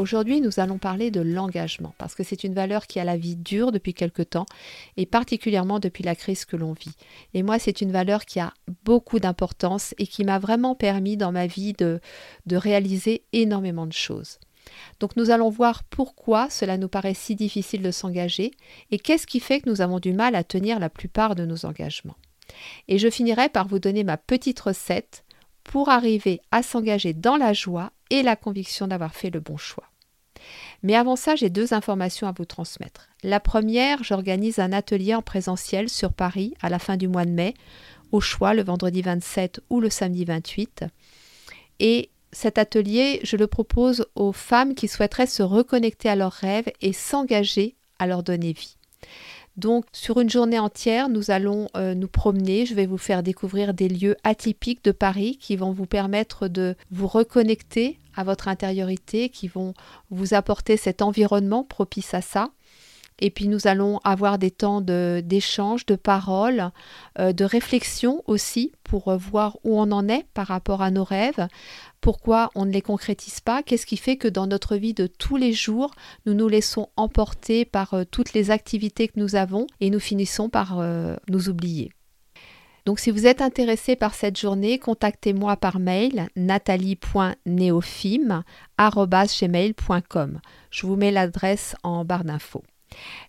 Aujourd'hui, nous allons parler de l'engagement parce que c'est une valeur qui a la vie dure depuis quelque temps et particulièrement depuis la crise que l'on vit. Et moi, c'est une valeur qui a beaucoup d'importance et qui m'a vraiment permis dans ma vie de, de réaliser énormément de choses. Donc nous allons voir pourquoi cela nous paraît si difficile de s'engager et qu'est-ce qui fait que nous avons du mal à tenir la plupart de nos engagements. Et je finirai par vous donner ma petite recette pour arriver à s'engager dans la joie et la conviction d'avoir fait le bon choix. Mais avant ça, j'ai deux informations à vous transmettre. La première, j'organise un atelier en présentiel sur Paris à la fin du mois de mai, au choix le vendredi 27 ou le samedi 28. Et cet atelier, je le propose aux femmes qui souhaiteraient se reconnecter à leurs rêves et s'engager à leur donner vie. Donc sur une journée entière, nous allons euh, nous promener. Je vais vous faire découvrir des lieux atypiques de Paris qui vont vous permettre de vous reconnecter à votre intériorité, qui vont vous apporter cet environnement propice à ça. Et puis nous allons avoir des temps d'échange, de, paroles, euh, de réflexion aussi pour euh, voir où on en est par rapport à nos rêves, pourquoi on ne les concrétise pas, qu'est-ce qui fait que dans notre vie de tous les jours, nous nous laissons emporter par euh, toutes les activités que nous avons et nous finissons par nous oublier. Donc si vous êtes intéressé par cette journée, contactez-moi par mail nathalie.neofim.gmail.com. Je vous mets l'adresse en barre d'infos.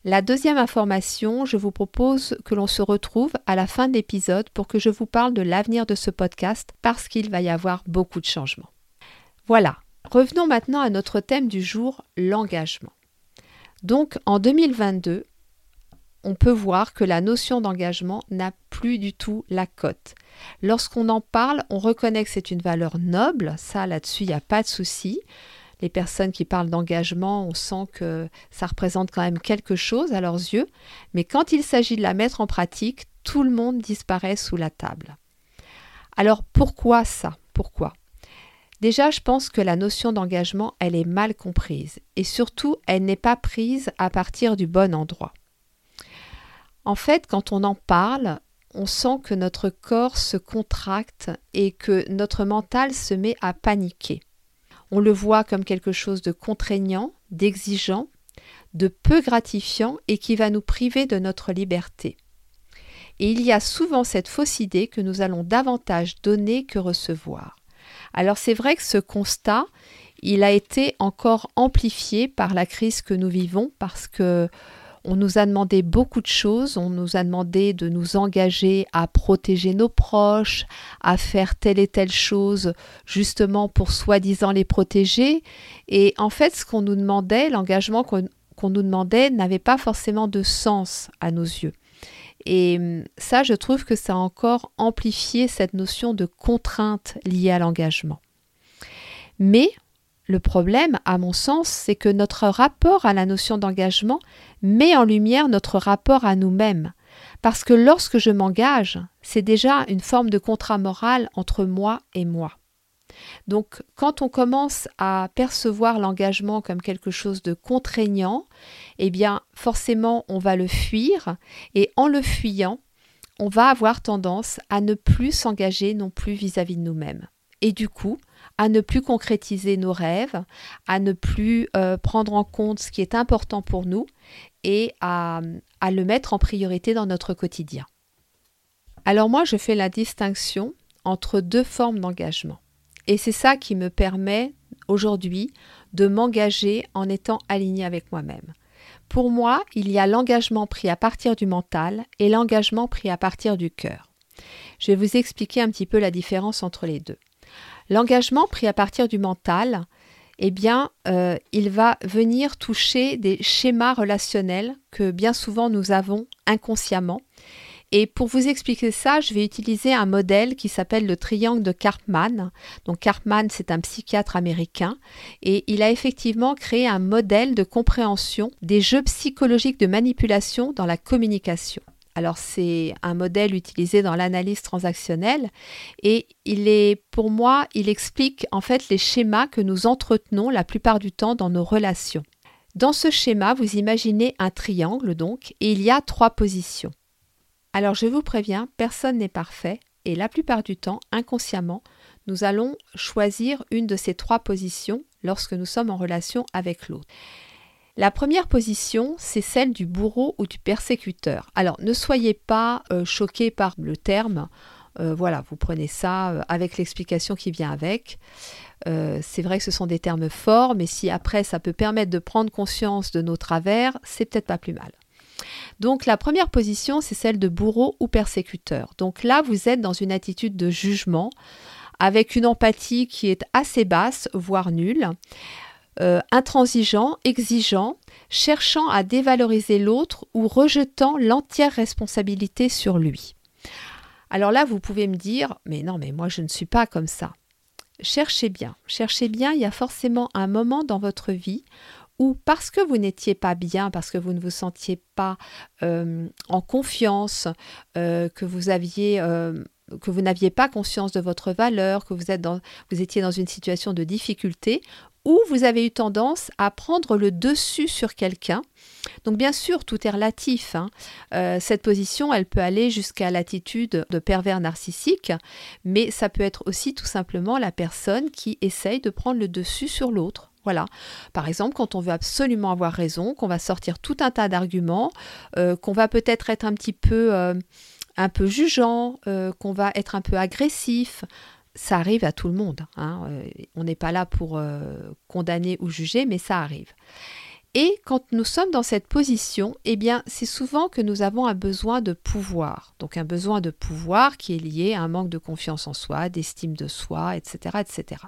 La deuxième information, je vous propose que l'on se retrouve à la fin de l'épisode pour que je vous parle de l'avenir de ce podcast parce qu'il va y avoir beaucoup de changements. Voilà, revenons maintenant à notre thème du jour, l'engagement. Donc en 2022, on peut voir que la notion d'engagement n'a plus du tout la cote. Lorsqu'on en parle, on reconnaît que c'est une valeur noble, ça là-dessus, il n'y a pas de souci les personnes qui parlent d'engagement, on sent que ça représente quand même quelque chose à leurs yeux, mais quand il s'agit de la mettre en pratique, tout le monde disparaît sous la table. Alors pourquoi ça? Pourquoi? Déjà, je pense que la notion d'engagement, elle est mal comprise et surtout, elle n'est pas prise à partir du bon endroit. En fait, quand on en parle, on sent que notre corps se contracte et que notre mental se met à paniquer. On le voit comme quelque chose de contraignant, d'exigeant, de peu gratifiant et qui va nous priver de notre liberté. Et il y a souvent cette fausse idée que nous allons davantage donner que recevoir. Alors c'est vrai que ce constat, il a été encore amplifié par la crise que nous vivons parce que on nous a demandé beaucoup de choses, on nous a demandé de nous engager à protéger nos proches, à faire telle et telle chose justement pour soi-disant les protéger. Et en fait, ce qu'on nous demandait, l'engagement qu'on nous demandait n'avait pas forcément de sens à nos yeux. Et hum, ça, je trouve que ça a encore amplifié cette notion de contrainte liée à l'engagement. Mais le problème, à mon sens, c'est que notre rapport à la notion d'engagement met en lumière notre rapport à nous-mêmes. Parce que lorsque je m'engage, c'est déjà une forme de contrat moral entre moi et moi. Donc quand on commence à percevoir l'engagement comme quelque chose de contraignant, eh bien forcément on va le fuir et en le fuyant, on va avoir tendance à ne plus s'engager non plus vis-à-vis de nous-mêmes. Et du coup, à ne plus concrétiser nos rêves, à ne plus euh, prendre en compte ce qui est important pour nous et à, à le mettre en priorité dans notre quotidien. Alors moi, je fais la distinction entre deux formes d'engagement. Et c'est ça qui me permet aujourd'hui de m'engager en étant aligné avec moi-même. Pour moi, il y a l'engagement pris à partir du mental et l'engagement pris à partir du cœur. Je vais vous expliquer un petit peu la différence entre les deux. L'engagement pris à partir du mental, eh bien, euh, il va venir toucher des schémas relationnels que bien souvent nous avons inconsciemment Et pour vous expliquer ça, je vais utiliser un modèle qui s'appelle le triangle de Karpman. Donc Karpman, c'est un psychiatre américain et il a effectivement créé un modèle de compréhension des jeux psychologiques de manipulation dans la communication. Alors c'est un modèle utilisé dans l'analyse transactionnelle et il est pour moi, il explique en fait les schémas que nous entretenons la plupart du temps dans nos relations. Dans ce schéma, vous imaginez un triangle donc et il y a trois positions. Alors je vous préviens, personne n'est parfait et la plupart du temps, inconsciemment, nous allons choisir une de ces trois positions lorsque nous sommes en relation avec l'autre. La première position, c'est celle du bourreau ou du persécuteur. Alors ne soyez pas euh, choqués par le terme. Euh, voilà, vous prenez ça euh, avec l'explication qui vient avec. c'est vrai que ce sont des termes forts, mais si après ça peut permettre de prendre conscience de nos travers, c'est peut-être pas plus mal. Donc la première position, c'est celle de bourreau ou persécuteur. Donc là, vous êtes dans une attitude de jugement avec une empathie qui est assez basse, voire nulle. Euh, intransigeant, exigeant, cherchant à dévaloriser l'autre ou rejetant l'entière responsabilité sur lui. Alors là, vous pouvez me dire, mais non, mais moi je ne suis pas comme ça. Cherchez bien, cherchez bien, il y a forcément un moment dans votre vie où parce que vous n'étiez pas bien, parce que vous ne vous sentiez pas euh, en confiance, euh, que vous aviez que vous n'aviez pas conscience de votre valeur, que vous, êtes dans, vous étiez dans une situation de difficulté, ou vous avez eu tendance à prendre le dessus sur quelqu'un. Donc bien sûr, tout est relatif. Hein. Euh, cette position, elle peut aller jusqu'à l'attitude de pervers narcissique, mais ça peut être aussi tout simplement la personne qui essaye de prendre le dessus sur l'autre. Voilà. Par exemple, quand on veut absolument avoir raison, qu'on va sortir tout un tas d'arguments, euh, qu'on va peut-être être un petit peu, euh, un peu jugeant, qu'on va être un peu agressif ça arrive à tout le monde. Hein. Euh, on n'est pas là pour euh, condamner ou juger, mais ça arrive. Et quand nous sommes dans cette position, eh bien, c'est souvent que nous avons un besoin de pouvoir. Donc un besoin de pouvoir qui est lié à un manque de confiance en soi, d'estime de soi, etc., etc.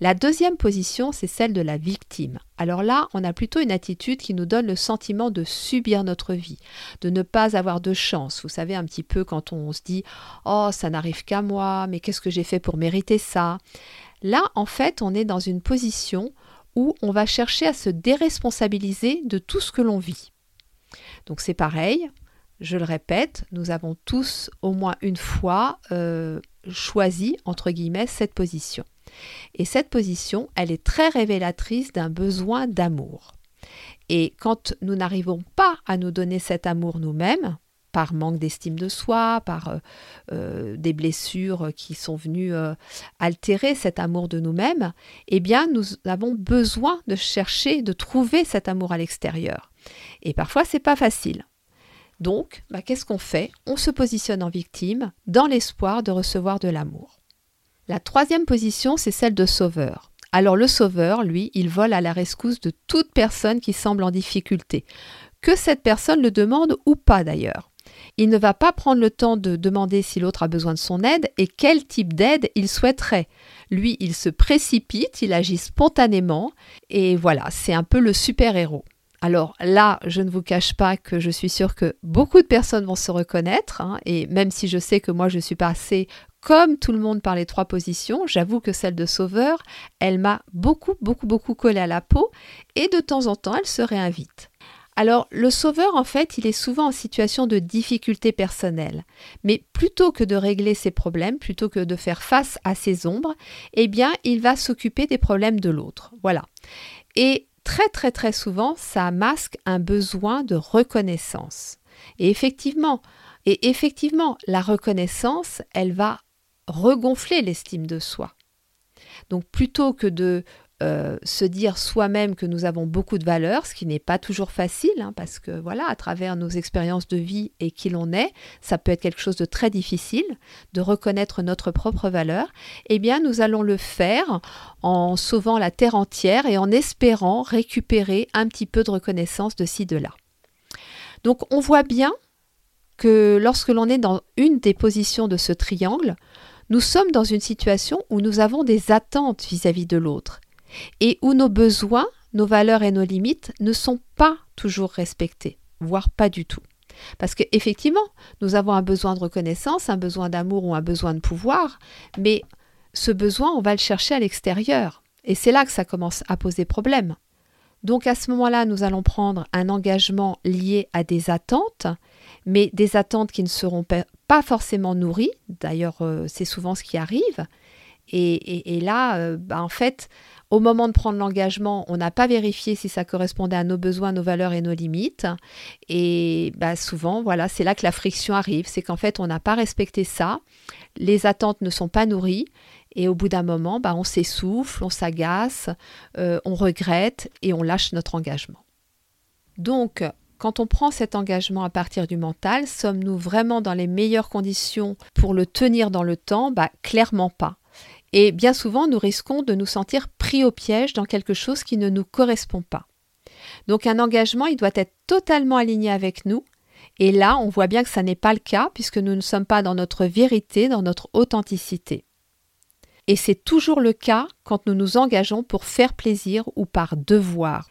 La deuxième position, c'est celle de la victime. Alors là, on a plutôt une attitude qui nous donne le sentiment de subir notre vie, de ne pas avoir de chance. Vous savez, un petit peu quand on se dit Oh, ça n'arrive qu'à moi, mais qu'est-ce que j'ai fait pour mériter ça? Là, en fait, on est dans une position où on va chercher à se déresponsabiliser de tout ce que l'on vit. Donc c'est pareil, je le répète, nous avons tous au moins une fois euh, choisi, entre guillemets, cette position. Et cette position, elle est très révélatrice d'un besoin d'amour. Et quand nous n'arrivons pas à nous donner cet amour nous-mêmes, par manque d'estime de soi, par euh, euh, des blessures qui sont venues euh, altérer cet amour de nous-mêmes, eh bien nous avons besoin de chercher, de trouver cet amour à l'extérieur. Et parfois c'est pas facile. Donc, bah, qu'est-ce qu'on fait? On se positionne en victime dans l'espoir de recevoir de l'amour. La troisième position, c'est celle de sauveur. Alors le sauveur, lui, il vole à la rescousse de toute personne qui semble en difficulté, que cette personne le demande ou pas d'ailleurs. Il ne va pas prendre le temps de demander si l'autre a besoin de son aide et quel type d'aide il souhaiterait. Lui, il se précipite, il agit spontanément et voilà, c'est un peu le super-héros. Alors là, je ne vous cache pas que je suis sûre que beaucoup de personnes vont se reconnaître, hein, et même si je sais que moi je suis passée comme tout le monde par les trois positions, j'avoue que celle de sauveur, elle m'a beaucoup, beaucoup, beaucoup collé à la peau et de temps en temps, elle se réinvite. Alors, le sauveur, en fait, il est souvent en situation de difficulté personnelle. Mais plutôt que de régler ses problèmes, plutôt que de faire face à ses ombres, eh bien, il va s'occuper des problèmes de l'autre. Voilà. Et très, très, très souvent, ça masque un besoin de reconnaissance. Et effectivement, et effectivement, la reconnaissance, elle va regonfler l'estime de soi. Donc plutôt que de euh, se dire soi-même que nous avons beaucoup de valeur, ce qui n'est pas toujours facile, hein, parce que voilà, à travers nos expériences de vie et qui l'on est, ça peut être quelque chose de très difficile de reconnaître notre propre valeur. Eh bien, nous allons le faire en sauvant la terre entière et en espérant récupérer un petit peu de reconnaissance de ci de là. Donc, on voit bien que lorsque l'on est dans une des positions de ce triangle, nous sommes dans une situation où nous avons des attentes vis-à-vis de l'autre et où nos besoins, nos valeurs et nos limites ne sont pas toujours respectés, voire pas du tout. Parce qu'effectivement, nous avons un besoin de reconnaissance, un besoin d'amour ou un besoin de pouvoir, mais ce besoin, on va le chercher à l'extérieur. Et c'est là que ça commence à poser problème. Donc à ce moment-là, nous allons prendre un engagement lié à des attentes, mais des attentes qui ne seront pas forcément nourries. D'ailleurs, euh, c'est souvent ce qui arrive. Et, là, euh, bah, en fait, au moment de prendre l'engagement, on n'a pas vérifié si ça correspondait à nos besoins, nos valeurs et nos limites. Et bah, souvent, voilà, c'est là que la friction arrive. C'est qu'en fait, on n'a pas respecté ça. Les attentes ne sont pas nourries. Et au bout d'un moment, bah, on s'essouffle, on s'agace, euh, on regrette et on lâche notre engagement. Donc, quand on prend cet engagement à partir du mental, sommes-nous vraiment dans les meilleures conditions pour le tenir dans le temps? Bah, Clairement pas. Et bien souvent, nous risquons de nous sentir pris au piège dans quelque chose qui ne nous correspond pas. Donc un engagement, il doit être totalement aligné avec nous. Et là, on voit bien que ça n'est pas le cas puisque nous ne sommes pas dans notre vérité, dans notre authenticité. Et c'est toujours le cas quand nous nous engageons pour faire plaisir ou par devoir.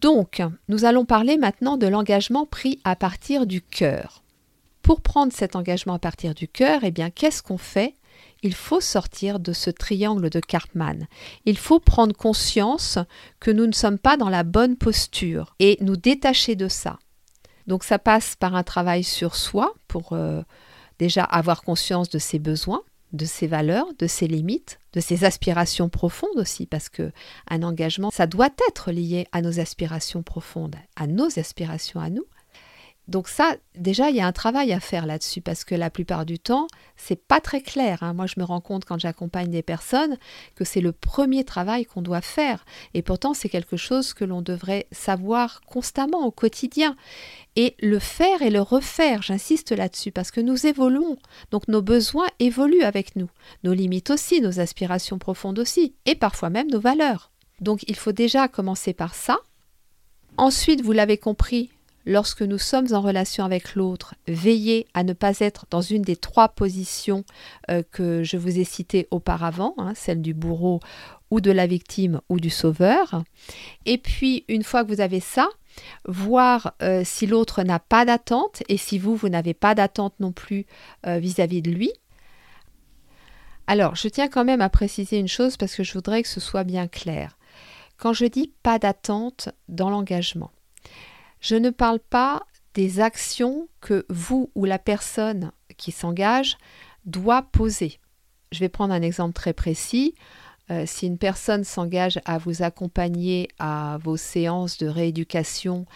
Donc, nous allons parler maintenant de l'engagement pris à partir du cœur. Pour prendre cet engagement à partir du cœur, eh bien, qu'est-ce qu'on fait? Il faut sortir de ce triangle de Karpman. Il faut prendre conscience que nous ne sommes pas dans la bonne posture et nous détacher de ça. Donc ça passe par un travail sur soi pour euh, déjà avoir conscience de ses besoins, de ses valeurs, de ses limites, de ses aspirations profondes aussi, parce que un engagement, ça doit être lié à nos aspirations profondes, à nos aspirations à nous. Donc ça, déjà, il y a un travail à faire là-dessus parce que la plupart du temps, c'est pas très clair. Hein. Moi, je me rends compte quand j'accompagne des personnes que c'est le premier travail qu'on doit faire. Et pourtant, c'est quelque chose que l'on devrait savoir constamment au quotidien. Et le faire et le refaire, j'insiste là-dessus, parce que nous évoluons. Donc nos besoins évoluent avec nous. Nos limites aussi, nos aspirations profondes aussi, et parfois même nos valeurs. Donc il faut déjà commencer par ça. Ensuite, vous l'avez compris, lorsque nous sommes en relation avec l'autre, veillez à ne pas être dans une des trois positions euh, que je vous ai citées auparavant, hein, celle du bourreau ou de la victime ou du sauveur. Et puis, une fois que vous avez ça, voir euh, si l'autre n'a pas d'attente et si vous, vous n'avez pas d'attente non plus euh, vis-à-vis -vis de lui. Alors, je tiens quand même à préciser une chose parce que je voudrais que ce soit bien clair. Quand je dis pas d'attente dans l'engagement, je ne parle pas des actions que vous ou la personne qui s'engage doit poser. Je vais prendre un exemple très précis. Euh, si une personne s'engage à vous accompagner à vos séances de rééducation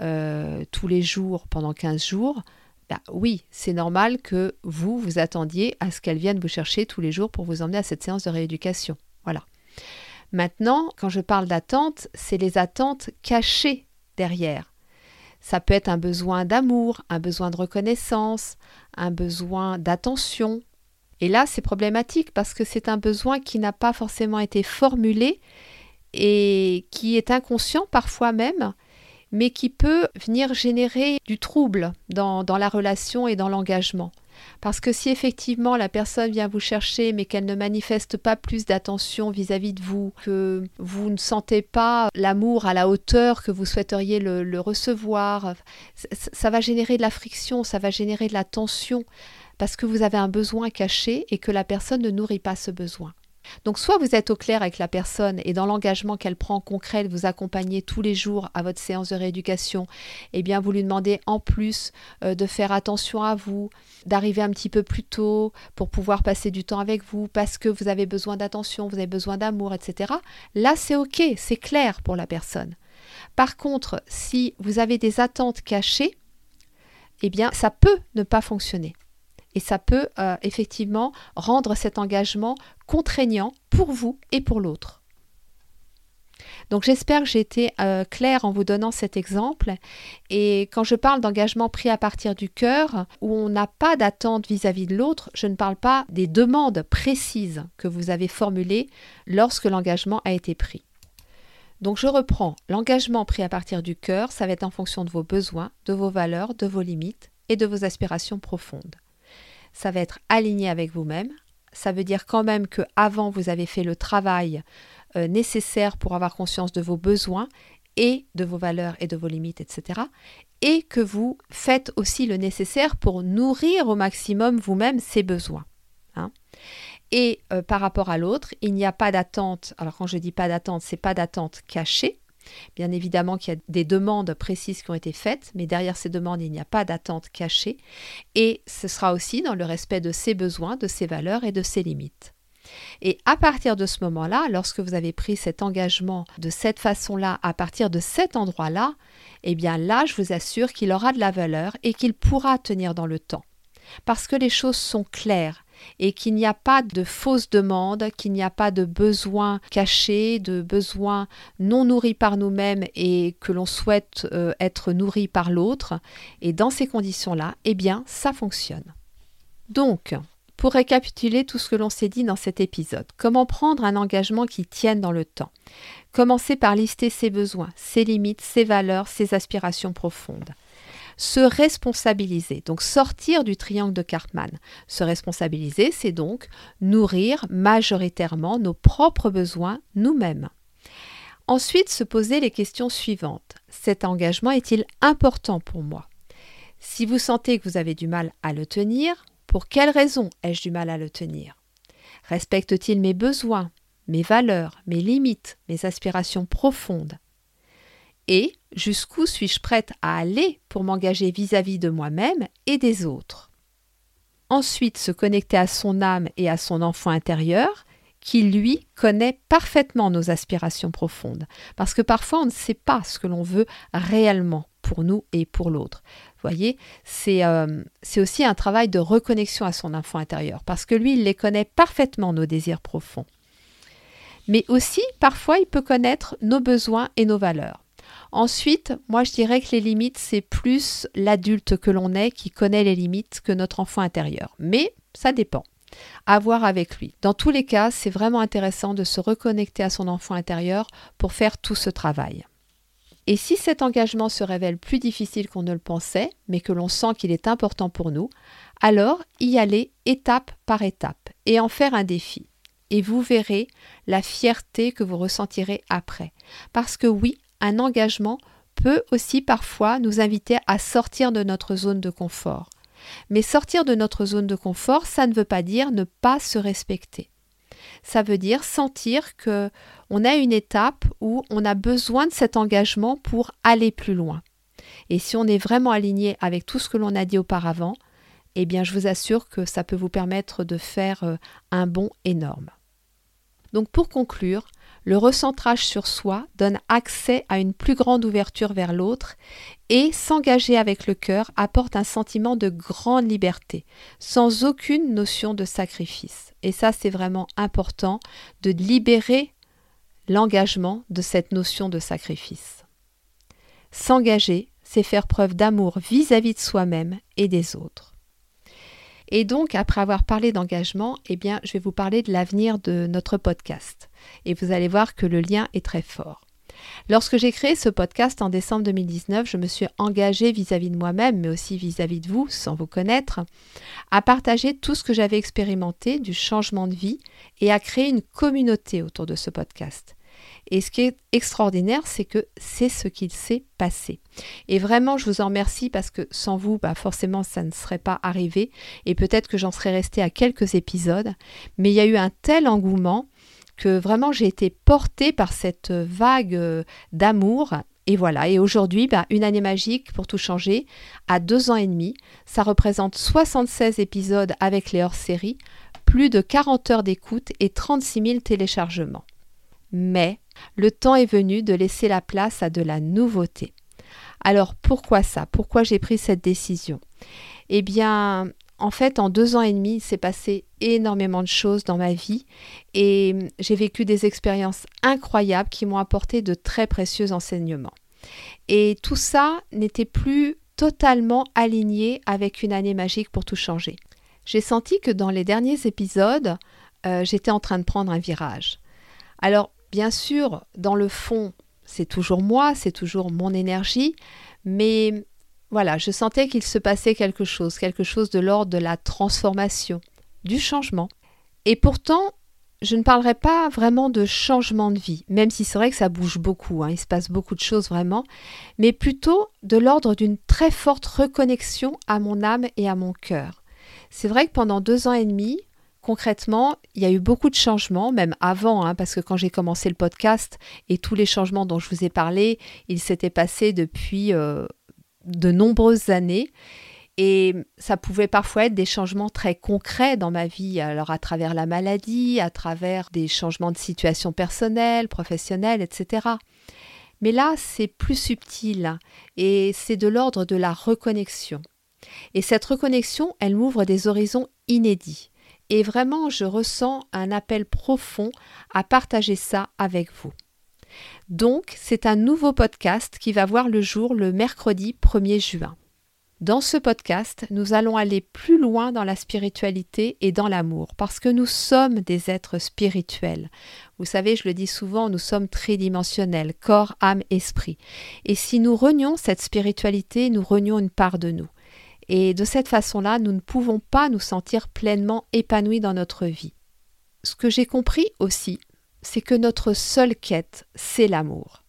euh, tous les jours pendant 15 jours, bah oui, c'est normal que vous vous attendiez à ce qu'elle vienne vous chercher tous les jours pour vous emmener à cette séance de rééducation. Voilà. Maintenant, quand je parle d'attente, c'est les attentes cachées derrière. Ça peut être un besoin d'amour, un besoin de reconnaissance, un besoin d'attention. Et là, c'est problématique parce que c'est un besoin qui n'a pas forcément été formulé et qui est inconscient parfois même, mais qui peut venir générer du trouble dans, dans la relation et dans l'engagement. Parce que si effectivement la personne vient vous chercher mais qu'elle ne manifeste pas plus d'attention vis-à-vis de vous, que vous ne sentez pas l'amour à la hauteur que vous souhaiteriez le, recevoir, ça va générer de la friction, ça va générer de la tension parce que vous avez un besoin caché et que la personne ne nourrit pas ce besoin. Donc soit vous êtes au clair avec la personne et dans l'engagement qu'elle prend concret de vous accompagner tous les jours à votre séance de rééducation, eh bien vous lui demandez en plus euh, de faire attention à vous, d'arriver un petit peu plus tôt pour pouvoir passer du temps avec vous parce que vous avez besoin d'attention, vous avez besoin d'amour, etc. Là c'est ok, c'est clair pour la personne. Par contre, si vous avez des attentes cachées, eh bien ça peut ne pas fonctionner et ça peut euh, effectivement rendre cet engagement contraignant pour vous et pour l'autre. Donc j'espère que j'ai été euh, claire en vous donnant cet exemple. Et quand je parle d'engagement pris à partir du cœur, où on n'a pas d'attente vis-à-vis de l'autre, je ne parle pas des demandes précises que vous avez formulées lorsque l'engagement a été pris. Donc je reprends, l'engagement pris à partir du cœur, ça va être en fonction de vos besoins, de vos valeurs, de vos limites et de vos aspirations profondes ça va être aligné avec vous-même. Ça veut dire quand même que avant vous avez fait le travail euh, nécessaire pour avoir conscience de vos besoins et de vos valeurs et de vos limites, etc. et que vous faites aussi le nécessaire pour nourrir au maximum vous-même ces besoins. Hein. Et euh, par rapport à l'autre, il n'y a pas d'attente. Alors quand je dis pas d'attente, c'est pas d'attente cachée. Bien évidemment qu'il y a des demandes précises qui ont été faites, mais derrière ces demandes, il n'y a pas d'attente cachée. Et ce sera aussi dans le respect de ses besoins, de ses valeurs et de ses limites. Et à partir de ce moment-là, lorsque vous avez pris cet engagement de cette façon-là, à partir de cet endroit-là, eh bien là, je vous assure qu'il aura de la valeur et qu'il pourra tenir dans le temps. Parce que les choses sont claires et qu'il n'y a pas de fausses demandes, qu'il n'y a pas de besoins cachés, de besoins non nourris par nous-mêmes et que l'on souhaite euh, être nourris par l'autre. Et dans ces conditions-là, eh bien, ça fonctionne. Donc, pour récapituler tout ce que l'on s'est dit dans cet épisode, comment prendre un engagement qui tienne dans le temps? Commencer par lister ses besoins, ses limites, ses valeurs, ses aspirations profondes. Se responsabiliser, donc sortir du triangle de Cartman. Se responsabiliser, c'est donc nourrir majoritairement nos propres besoins nous-mêmes. Ensuite, se poser les questions suivantes. Cet engagement est-il important pour moi? Si vous sentez que vous avez du mal à le tenir, pour quelles raisons ai-je du mal à le tenir? Respecte-t-il mes besoins, mes valeurs, mes limites, mes aspirations profondes? Et jusqu'où suis-je prête à aller pour m'engager vis-à-vis de moi-même et des autres? Ensuite, se connecter à son âme et à son enfant intérieur qui, lui, connaît parfaitement nos aspirations profondes. Parce que parfois, on ne sait pas ce que l'on veut réellement pour nous et pour l'autre. Voyez, euh, c'est aussi un travail de reconnexion à son enfant intérieur, parce que lui, il les connaît parfaitement, nos désirs profonds. Mais aussi, parfois, il peut connaître nos besoins et nos valeurs. Ensuite, moi, je dirais que les limites, c'est plus l'adulte que l'on est qui connaît les limites que notre enfant intérieur. Mais ça dépend. À voir avec lui. Dans tous les cas, c'est vraiment intéressant de se reconnecter à son enfant intérieur pour faire tout ce travail. Et si cet engagement se révèle plus difficile qu'on ne le pensait, mais que l'on sent qu'il est important pour nous, alors y aller étape par étape et en faire un défi. Et vous verrez la fierté que vous ressentirez après. Parce que oui, un engagement peut aussi parfois nous inviter à sortir de notre zone de confort. Mais sortir de notre zone de confort, ça ne veut pas dire ne pas se respecter ça veut dire sentir que on a une étape où on a besoin de cet engagement pour aller plus loin. Et si on est vraiment aligné avec tout ce que l'on a dit auparavant, eh bien je vous assure que ça peut vous permettre de faire euh, un bond énorme. Donc pour conclure, le recentrage sur soi donne accès à une plus grande ouverture vers l'autre et s'engager avec le cœur apporte un sentiment de grande liberté, sans aucune notion de sacrifice. Et ça, c'est vraiment important de libérer l'engagement de cette notion de sacrifice. S'engager, c'est faire preuve d'amour vis-à-vis de soi-même et des autres. Et donc, après avoir parlé d'engagement, eh bien, je vais vous parler de l'avenir de notre podcast. Et vous allez voir que le lien est très fort. Lorsque j'ai créé ce podcast en décembre 2019, je me suis engagée vis-à-vis de moi-même, mais aussi vis-à-vis de vous, sans vous connaître, à partager tout ce que j'avais expérimenté du changement de vie et à créer une communauté autour de ce podcast. Et ce qui est extraordinaire, c'est que c'est ce qu'il s'est passé. Et vraiment, je vous en remercie parce que sans vous, bah forcément, ça ne serait pas arrivé. Et peut-être que j'en serais restée à quelques épisodes. Mais il y a eu un tel engouement que vraiment j'ai été portée par cette vague euh, d'amour. Et voilà, et aujourd'hui, bah, une année magique pour tout changer, à deux ans et demi, ça représente 76 épisodes avec les hors-séries, plus de 40 heures d'écoute et 36 000 téléchargements. Mais le temps est venu de laisser la place à de la nouveauté. Alors pourquoi ça? Pourquoi j'ai pris cette décision? Eh bien, en fait, en deux ans et demi, il s'est passé énormément de choses dans ma vie et j'ai vécu des expériences incroyables qui m'ont apporté de très précieux enseignements. Et tout ça n'était plus totalement aligné avec une année magique pour tout changer. J'ai senti que dans les derniers épisodes, euh, j'étais en train de prendre un virage. Alors, bien sûr, dans le fond, c'est toujours moi, c'est toujours mon énergie, mais voilà, je sentais qu'il se passait quelque chose, quelque chose de l'ordre de la transformation, du changement. Et pourtant, je ne parlerai pas vraiment de changement de vie, même si c'est vrai que ça bouge beaucoup, hein, il se passe beaucoup de choses vraiment, mais plutôt de l'ordre d'une très forte reconnexion à mon âme et à mon cœur. C'est vrai que pendant deux ans et demi, concrètement, il y a eu beaucoup de changements, même avant, hein, parce que quand j'ai commencé le podcast et tous les changements dont je vous ai parlé, ils s'étaient passés depuis euh, de nombreuses années. Et ça pouvait parfois être des changements très concrets dans ma vie, alors à travers la maladie, à travers des changements de situation personnelle, professionnelle, etc. Mais là, c'est plus subtil et c'est de l'ordre de la reconnexion. Et cette reconnexion, elle m'ouvre des horizons inédits. Et vraiment, je ressens un appel profond à partager ça avec vous. Donc, c'est un nouveau podcast qui va voir le jour le mercredi 1er juin. Dans ce podcast, nous allons aller plus loin dans la spiritualité et dans l'amour, parce que nous sommes des êtres spirituels. Vous savez, je le dis souvent, nous sommes tridimensionnels, corps, âme, esprit. Et si nous renions cette spiritualité, nous renions une part de nous. Et de cette façon-là, nous ne pouvons pas nous sentir pleinement épanouis dans notre vie. Ce que j'ai compris aussi, c'est que notre seule quête, c'est l'amour.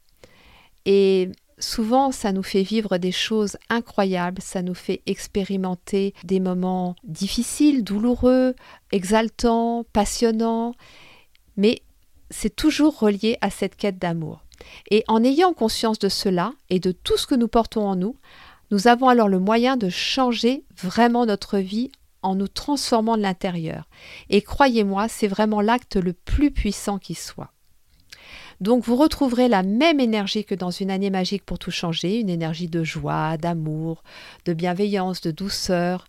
Et souvent, ça nous fait vivre des choses incroyables, ça nous fait expérimenter des moments difficiles, douloureux, exaltants, passionnants, mais c'est toujours relié à cette quête d'amour. Et en ayant conscience de cela et de tout ce que nous portons en nous, nous avons alors le moyen de changer vraiment notre vie en nous transformant de l'intérieur. Et croyez-moi, c'est vraiment l'acte le plus puissant qui soit. Donc vous retrouverez la même énergie que dans une année magique pour tout changer, une énergie de joie, d'amour, de bienveillance, de douceur,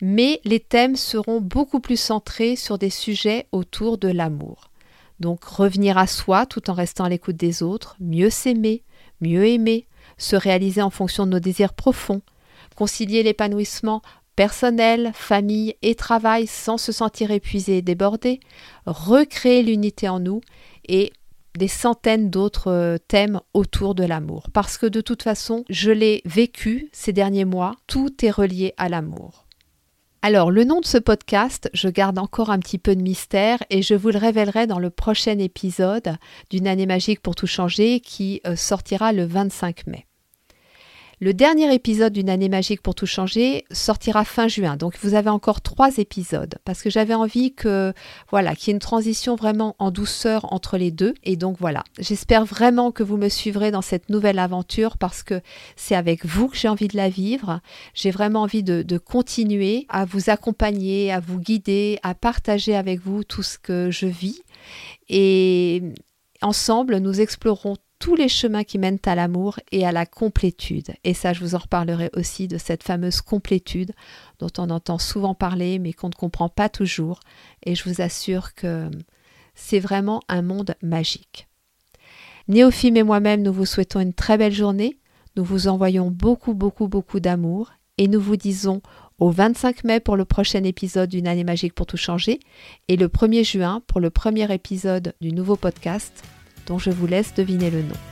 mais les thèmes seront beaucoup plus centrés sur des sujets autour de l'amour. Donc revenir à soi tout en restant à l'écoute des autres, mieux s'aimer, mieux aimer, se réaliser en fonction de nos désirs profonds, concilier l'épanouissement personnel, famille et travail sans se sentir épuisé et débordé, recréer l'unité en nous et des centaines d'autres euh, thèmes autour de l'amour. Parce que de toute façon, je l'ai vécu ces derniers mois, tout est relié à l'amour. Alors, le nom de ce podcast, je garde encore un petit peu de mystère et je vous le révélerai dans le prochain épisode d'une année magique pour tout changer qui euh, sortira le 25 mai. Le dernier épisode d'une année magique pour tout changer sortira fin juin. Donc vous avez encore trois épisodes parce que j'avais envie que voilà qu'il y ait une transition vraiment en douceur entre les deux. Et donc voilà, j'espère vraiment que vous me suivrez dans cette nouvelle aventure parce que c'est avec vous que j'ai envie de la vivre. J'ai vraiment envie de, continuer à vous accompagner, à vous guider, à partager avec vous tout ce que je vis. Et ensemble, nous explorerons tous les chemins qui mènent à l'amour et à la complétude. Et ça, je vous en reparlerai aussi de cette fameuse complétude dont on entend souvent parler mais qu'on ne comprend pas toujours. Et je vous assure que c'est vraiment un monde magique. Néophime et moi-même, nous vous souhaitons une très belle journée. Nous vous envoyons beaucoup, beaucoup, beaucoup d'amour et nous vous disons au 25 mai pour le prochain épisode d'une année magique pour tout changer et le 1er juin pour le premier épisode du nouveau podcast dont je vous laisse deviner le nom.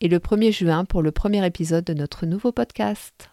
Et le 1er juin pour le premier épisode de notre nouveau podcast.